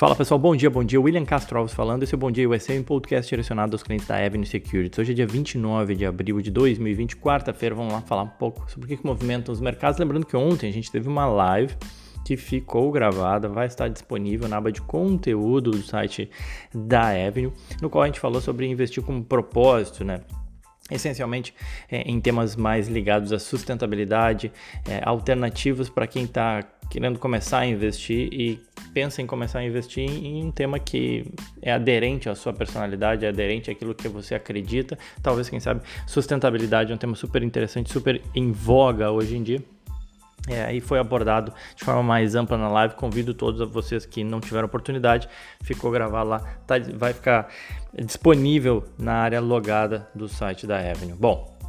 Fala pessoal, bom dia, bom dia. William Castro Alves falando. Esse é o Bom Dia USA, um podcast direcionado aos clientes da Avenue Securities. Hoje é dia 29 de abril de 2020, quarta-feira. Vamos lá falar um pouco sobre o que movimentam os mercados. Lembrando que ontem a gente teve uma live que ficou gravada, vai estar disponível na aba de conteúdo do site da Avenue, no qual a gente falou sobre investir com propósito, né? essencialmente é, em temas mais ligados à sustentabilidade, é, alternativas para quem está querendo começar a investir e pensa em começar a investir em um tema que é aderente à sua personalidade, é aderente àquilo que você acredita. Talvez, quem sabe, sustentabilidade é um tema super interessante, super em voga hoje em dia. É, e foi abordado de forma mais ampla na live. Convido todos vocês que não tiveram oportunidade, ficou gravado lá, tá, vai ficar disponível na área logada do site da Avenue. Bom,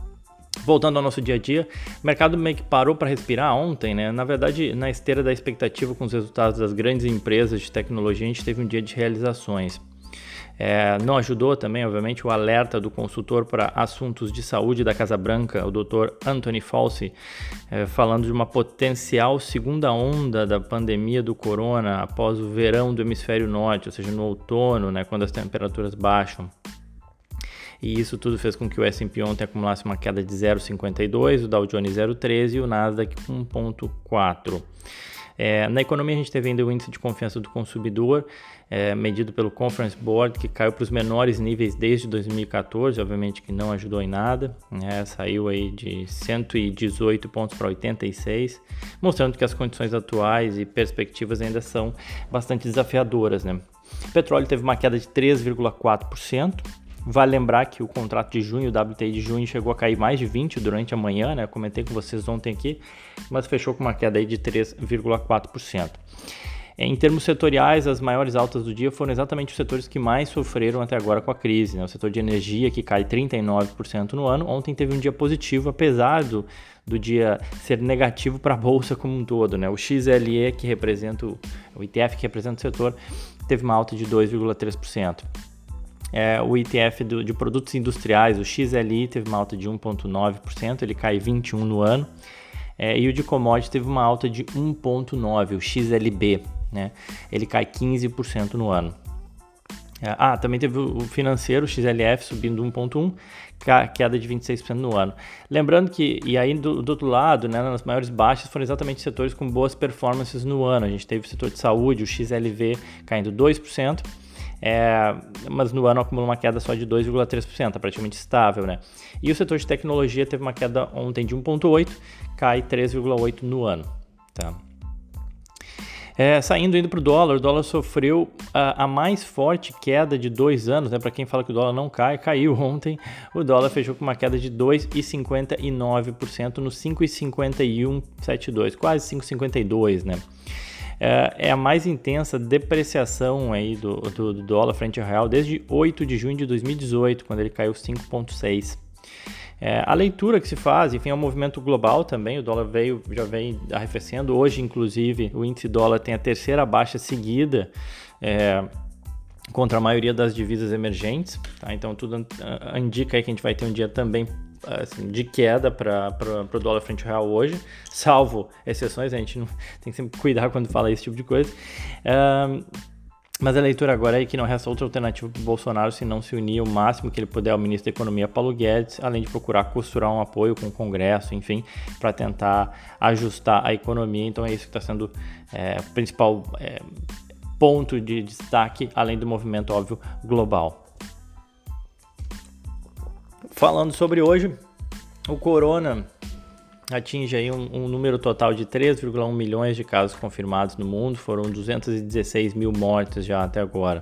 Voltando ao nosso dia a dia, o mercado meio que parou para respirar ontem, né? Na verdade, na esteira da expectativa com os resultados das grandes empresas de tecnologia, a gente teve um dia de realizações. É, não ajudou também, obviamente, o alerta do consultor para assuntos de saúde da Casa Branca, o Dr. Anthony Fauci, é, falando de uma potencial segunda onda da pandemia do corona após o verão do hemisfério norte, ou seja, no outono, né, quando as temperaturas baixam. E isso tudo fez com que o S&P ontem acumulasse uma queda de 0,52, o Dow Jones 0,13 e o Nasdaq 1,4. É, na economia, a gente teve ainda o índice de confiança do consumidor, é, medido pelo Conference Board, que caiu para os menores níveis desde 2014, obviamente que não ajudou em nada, né? saiu aí de 118 pontos para 86, mostrando que as condições atuais e perspectivas ainda são bastante desafiadoras. Né? O petróleo teve uma queda de 3,4%, Vale lembrar que o contrato de junho, o WTI de junho, chegou a cair mais de 20 durante a manhã, né? Comentei com vocês ontem aqui, mas fechou com uma queda aí de 3,4%. Em termos setoriais, as maiores altas do dia foram exatamente os setores que mais sofreram até agora com a crise. Né? O setor de energia, que cai 39% no ano, ontem teve um dia positivo, apesar do, do dia ser negativo para a bolsa como um todo. Né? O XLE, que representa o, o ETF que representa o setor, teve uma alta de 2,3%. É, o ETF do, de produtos industriais, o XLI, teve uma alta de 1,9%, ele cai 21% no ano. É, e o de commodity teve uma alta de 1,9%, o XLB, né? ele cai 15% no ano. É, ah, também teve o financeiro, o XLF, subindo 1,1%, queda de 26% no ano. Lembrando que, e aí do, do, outro lado, né, nas maiores baixas foram exatamente setores com boas performances no ano. A gente teve o setor de saúde, o XLV caindo 2%, é, mas no ano acumula uma queda só de 2,3%, praticamente estável, né? E o setor de tecnologia teve uma queda ontem de 1,8%, cai 3,8% no ano, tá? É, saindo indo para o dólar, o dólar sofreu a, a, mais forte queda de dois anos, né? Para quem fala que o dólar não cai, caiu ontem. O dólar fechou com uma queda de 2,59% no 5,5172, quase 5,52, né? É, é a mais intensa depreciação aí do, do, do dólar frente ao real desde 8 de junho de 2018, quando ele caiu 5,6. É, a leitura que se faz, enfim, é um movimento global também. O dólar veio, já vem arrefecendo. Hoje, inclusive, o índice dólar tem a terceira baixa seguida é, contra a maioria das divisas emergentes. Tá? Então, tudo indica aí que a gente vai ter um dia também assim, de queda para o dólar frente ao real hoje, salvo exceções, a gente não, tem que sempre cuidar quando fala esse tipo de coisa. Um, mas a leitura agora é que não resta outra alternativa para o Bolsonaro se não se unir o máximo que ele puder ao ministro da Economia, Paulo Guedes, além de procurar costurar um apoio com o Congresso, enfim, para tentar ajustar a economia. Então é isso que está sendo é, o principal é, ponto de destaque, além do movimento óbvio global. Falando sobre hoje, o corona atinge aí um, um número total de 3,1 milhões de casos confirmados no mundo, foram 216 mil mortes já até agora.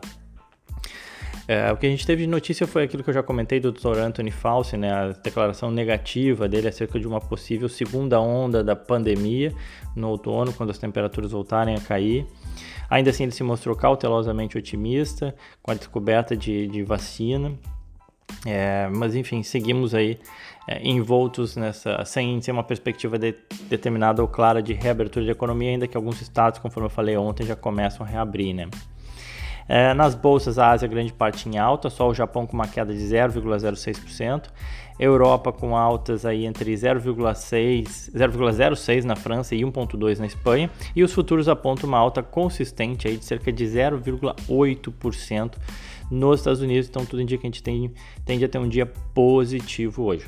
É, o que a gente teve de notícia foi aquilo que eu já comentei do Dr. Anthony Fauci, né, a declaração negativa dele acerca de uma possível segunda onda da pandemia no outono, quando as temperaturas voltarem a cair. Ainda assim, ele se mostrou cautelosamente otimista com a descoberta de, de vacina é, mas enfim, seguimos aí é, envoltos nessa, sem ser uma perspectiva de, determinada ou clara de reabertura de economia, ainda que alguns estados, conforme eu falei ontem, já começam a reabrir, né? É, nas bolsas, a Ásia, grande parte em alta, só o Japão com uma queda de 0,06%. Europa com altas aí entre 0,06 na França e 1,2 na Espanha. E os futuros apontam uma alta consistente aí de cerca de 0,8% nos Estados Unidos. Então tudo indica que a gente tem, tende a ter um dia positivo hoje.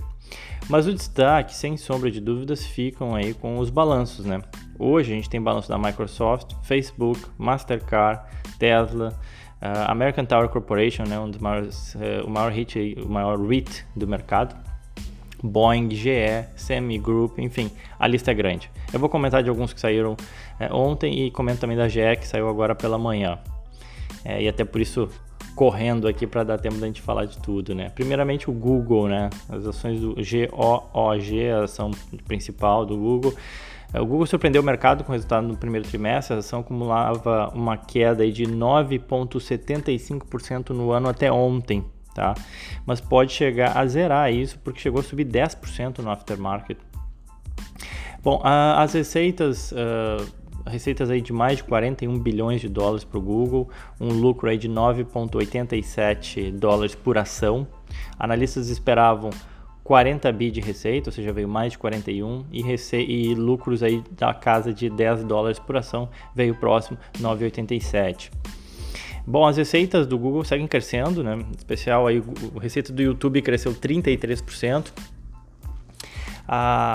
Mas o destaque, sem sombra de dúvidas, ficam aí com os balanços, né? Hoje a gente tem balanço da Microsoft, Facebook, Mastercard, Tesla, uh, American Tower Corporation, né, um dos maiores, uh, o maior hit, o maior REIT do mercado, Boeing, GE, Semi Group, enfim, a lista é grande. Eu vou comentar de alguns que saíram é, ontem e comento também da GE que saiu agora pela manhã. É, e até por isso correndo aqui para dar tempo da gente falar de tudo, né? Primeiramente o Google, né? As ações do GOOG, a ação principal do Google. É, o Google surpreendeu o mercado com o resultado no primeiro trimestre, a ação acumulava uma queda de 9,75% no ano até ontem, tá? Mas pode chegar a zerar isso porque chegou a subir 10% no aftermarket. Bom, as receitas uh, receitas aí de mais de 41 bilhões de dólares para o Google, um lucro aí de 9,87 dólares por ação. Analistas esperavam 40 bi de receita, ou seja, veio mais de 41 e, e lucros aí da casa de 10 dólares por ação, veio próximo 9,87. Bom, as receitas do Google seguem crescendo, né? Em especial aí a receita do YouTube cresceu 33%,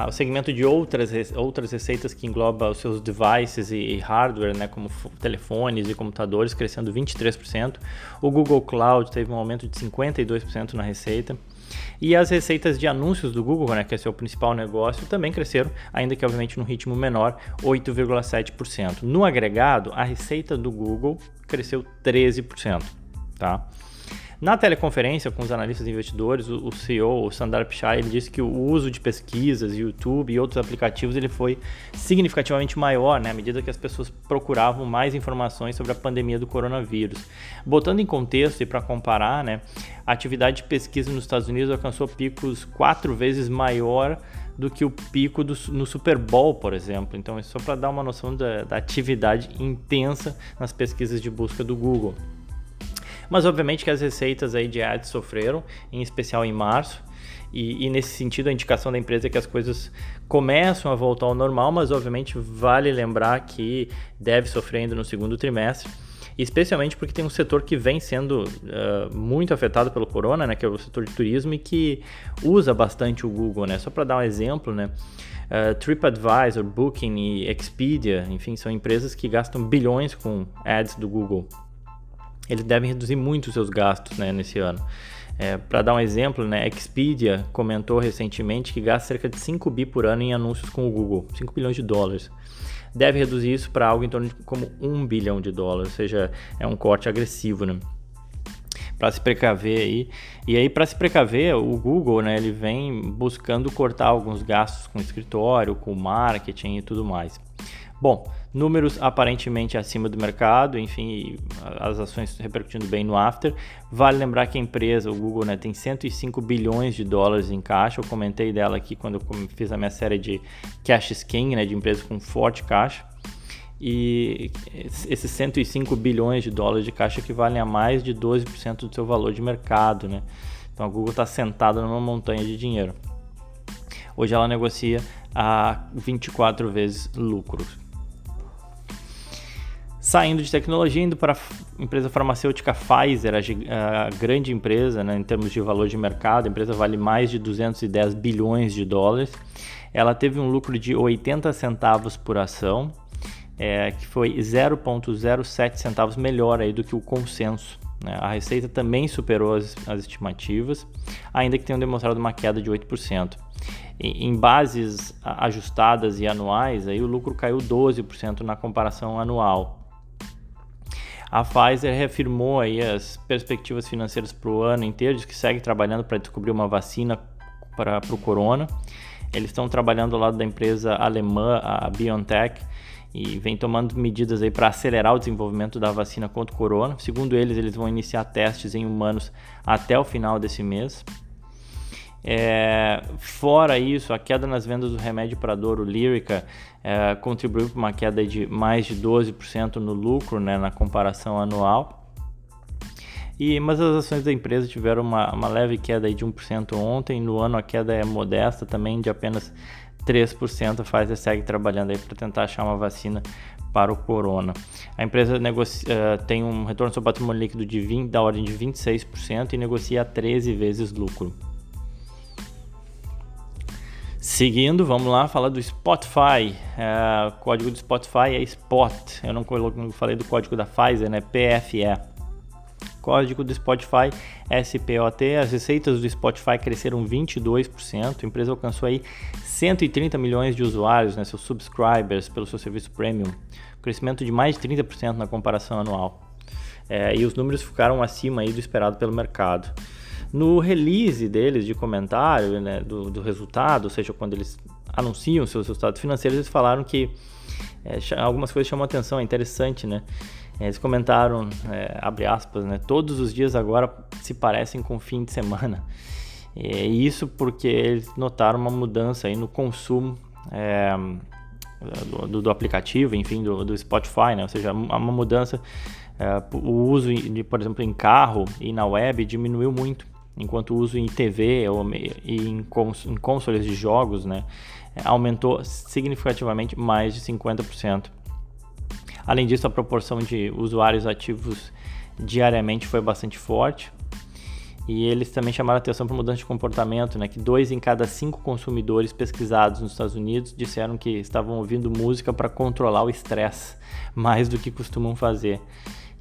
o segmento de outras, outras receitas que engloba os seus devices e, e hardware, né, como telefones e computadores, crescendo 23%. O Google Cloud teve um aumento de 52% na receita. E as receitas de anúncios do Google, né, que é seu principal negócio, também cresceram, ainda que obviamente num ritmo menor, 8,7%. No agregado, a receita do Google cresceu 13%. Tá? Na teleconferência com os analistas e investidores, o, CEO, o Sundar Pichai, ele disse que o uso de pesquisas, YouTube e outros aplicativos ele foi significativamente maior, né, à medida que as pessoas procuravam mais informações sobre a pandemia do coronavírus. Botando em contexto e para comparar, né, a atividade de pesquisa nos Estados Unidos alcançou picos quatro vezes maior do que o pico do, no Super Bowl, por exemplo. Então, é só para dar uma noção da, da atividade intensa nas pesquisas de busca do Google. Mas obviamente que as receitas aí de ads sofreram, em especial em março. E, e, nesse sentido, a indicação da empresa é que as coisas começam a voltar ao normal, mas obviamente vale lembrar que deve sofrer ainda no segundo trimestre, especialmente porque tem um setor que vem sendo uh, muito afetado pelo corona, né, que é o setor de turismo e que usa bastante o Google, né? Só para dar um exemplo, né? Uh, TripAdvisor, Booking e Expedia, enfim, são empresas que gastam bilhões com ads do Google eles devem reduzir muito os seus gastos né, nesse ano. É, Para dar um exemplo, né, Expedia comentou recentemente que gasta cerca de 5 bi por ano em anúncios com o Google, 5 bilhões de dólares. Deve reduzir isso para algo em torno de como 1 bilhão de dólares, ou seja, é um corte agressivo, né? Para se precaver aí. E aí, para se precaver, o Google, né, ele vem buscando cortar alguns gastos com escritório, com marketing e tudo mais. Bom, números aparentemente acima do mercado, enfim, as ações repercutindo bem no after. Vale lembrar que a empresa, o Google, né, tem 105 bilhões de dólares em caixa. Eu comentei dela aqui quando eu fiz a minha série de Cash Skin, né, de empresas com forte caixa. E esses 105 bilhões de dólares de caixa equivalem a mais de 12% do seu valor de mercado, né? Então a Google está sentada numa montanha de dinheiro. Hoje ela negocia a 24 vezes lucros. Saindo de tecnologia, indo para a empresa farmacêutica Pfizer, a, a grande empresa né, em termos de valor de mercado, a empresa vale mais de 210 bilhões de dólares. Ela teve um lucro de 80 centavos por ação, é, que foi 0,07 centavos melhor aí do que o consenso. Né? A receita também superou as, as estimativas, ainda que tenham demonstrado uma queda de 8%. Em, bases ajustadas e anuais, aí o lucro caiu 12% na comparação anual. A Pfizer reafirmou aí as perspectivas financeiras para o ano inteiro, diz que segue trabalhando para descobrir uma vacina para o corona. Eles estão trabalhando ao lado da empresa alemã, a BioNTech, e vem tomando medidas aí para acelerar o desenvolvimento da vacina contra o corona. Segundo eles, eles vão iniciar testes em humanos até o final desse mês. É, fora isso, a queda nas vendas do remédio para dor, o Lyrica, é, contribuiu para uma queda de mais de 12% no lucro né, na comparação anual. E, mas as ações da empresa tiveram uma, uma leve queda de 1% ontem. No ano a queda é modesta também, de apenas 3%. A Pfizer segue trabalhando aí para tentar achar uma vacina para o corona. A empresa negocia, uh, tem um retorno sobre patrimônio líquido de 20, da ordem de 26% e negocia 13 vezes lucro. Seguindo, vamos lá falar do Spotify. É, o código do Spotify é SPOT. Eu não, não falei do código da Pfizer, né? PFE. Código do Spotify SPOT. As receitas do Spotify cresceram 22%. A empresa alcançou aí 130 milhões de usuários, né, seus subscribers, pelo seu serviço premium. Crescimento de mais de 30% na comparação anual. É, e os números ficaram acima aí do esperado pelo mercado. No release deles de comentário né, do, do resultado, ou seja, quando eles anunciam seus resultados financeiros, eles falaram que é, algumas coisas chamam atenção, é interessante, né? Eles comentaram, é, abre aspas, né? Todos os dias agora se parecem com fim de semana. E isso porque eles notaram uma mudança aí no consumo é, do, do, aplicativo, enfim, do, do, Spotify, né? Ou seja, uma mudança, é, o uso, de, por exemplo, em carro e na web diminuiu muito enquanto o uso em TV ou em, cons em consoles de jogos né, aumentou significativamente mais de 50%. Além disso, a proporção de usuários ativos diariamente foi bastante forte. E eles também chamaram atenção para mudança de comportamento, né? Que dois em cada cinco consumidores pesquisados nos Estados Unidos disseram que estavam ouvindo música para controlar o estresse, mais do que costumam fazer.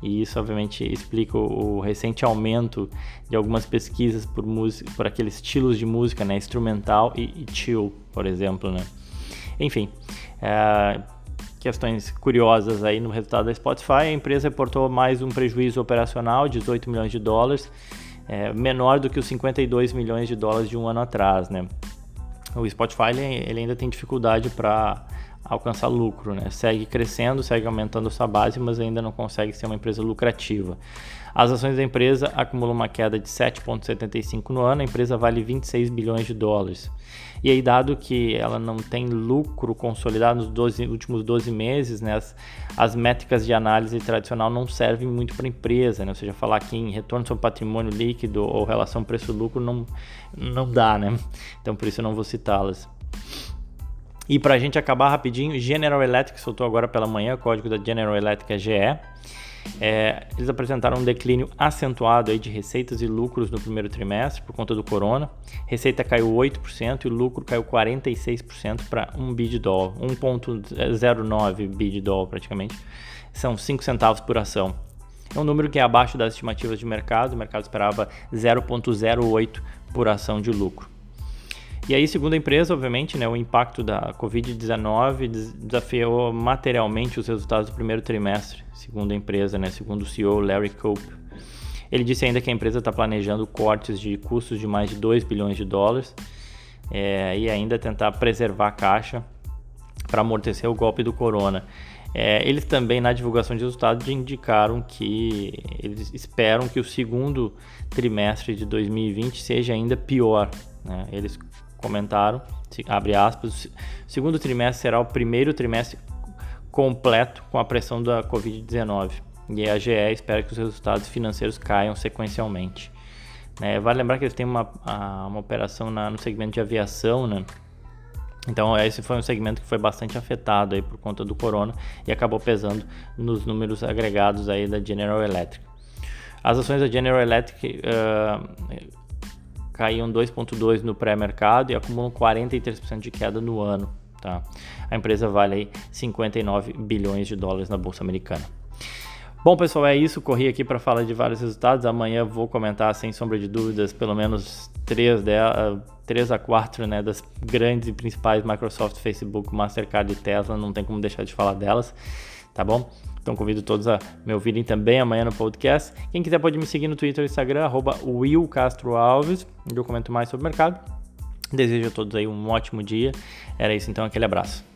E isso, obviamente, explica o, recente aumento de algumas pesquisas por, música, por aqueles estilos de música, né? Instrumental e, e chill, por exemplo, né? Enfim, é, questões curiosas aí no resultado da Spotify. A empresa reportou mais um prejuízo operacional de 18 milhões de dólares, é, menor do que os 52 milhões de dólares de um ano atrás, né? O Spotify ele ainda tem dificuldade para alcançar lucro, né? Segue crescendo, segue aumentando sua base, mas ainda não consegue ser uma empresa lucrativa. As ações da empresa acumulam uma queda de 7,75 no ano, a empresa vale 26 bilhões de dólares. E aí, dado que ela não tem lucro consolidado nos 12, últimos 12 meses, né, as, as métricas de análise tradicional não servem muito para a empresa, né? ou seja, falar aqui em retorno sobre patrimônio líquido ou relação preço-lucro não, não dá, né? Então, por isso eu não vou citá-las. E para a gente acabar rapidinho, General Electric soltou agora pela manhã, o código da General Electric é GE. É, eles apresentaram um declínio acentuado aí de receitas e lucros no primeiro trimestre por conta do corona. Receita caiu 8% e o lucro caiu 46% para 1 bi de dólar, 1,09 bi de dólar praticamente. São 5 centavos por ação. É um número que é abaixo das estimativas de mercado, o mercado esperava 0,08 por ação de lucro. E aí, segundo a empresa, obviamente, né, o impacto da Covid-19 desafiou materialmente os resultados do primeiro trimestre, segundo a empresa, né, segundo o CEO Larry Cope. Ele disse ainda que a empresa está planejando cortes de custos de mais de 2 bilhões de dólares é, e ainda tentar preservar a caixa para amortecer o golpe do corona. É, eles também, na divulgação de resultados, indicaram que eles esperam que o segundo trimestre de 2020 seja ainda pior. Né? Eles comentaram, abre aspas, o segundo trimestre será o primeiro trimestre completo com a pressão da Covid-19 e a GE espera que os resultados financeiros caiam sequencialmente. É, vale lembrar que eles têm uma, uma operação na, no segmento de aviação, né? Então esse foi um segmento que foi bastante afetado aí por conta do corona e acabou pesando nos números agregados aí da General Electric. As ações da General Electric uh, caíam 2,2% no pré-mercado e acumulam 43% de queda no ano. Tá? A empresa vale aí 59 bilhões de dólares na Bolsa Americana. Bom, pessoal, é isso. Corri aqui para falar de vários resultados. Amanhã vou comentar, sem sombra de dúvidas, pelo menos 3, 3 a 4 né, das grandes e principais Microsoft, Facebook, Mastercard e Tesla. Não tem como deixar de falar delas, tá bom? Então convido todos a me ouvirem também amanhã no podcast. Quem quiser pode me seguir no Twitter e Instagram, arroba Will Castro Alves, onde eu comento mais sobre o mercado. Desejo a todos aí um ótimo dia. Era isso então, aquele abraço.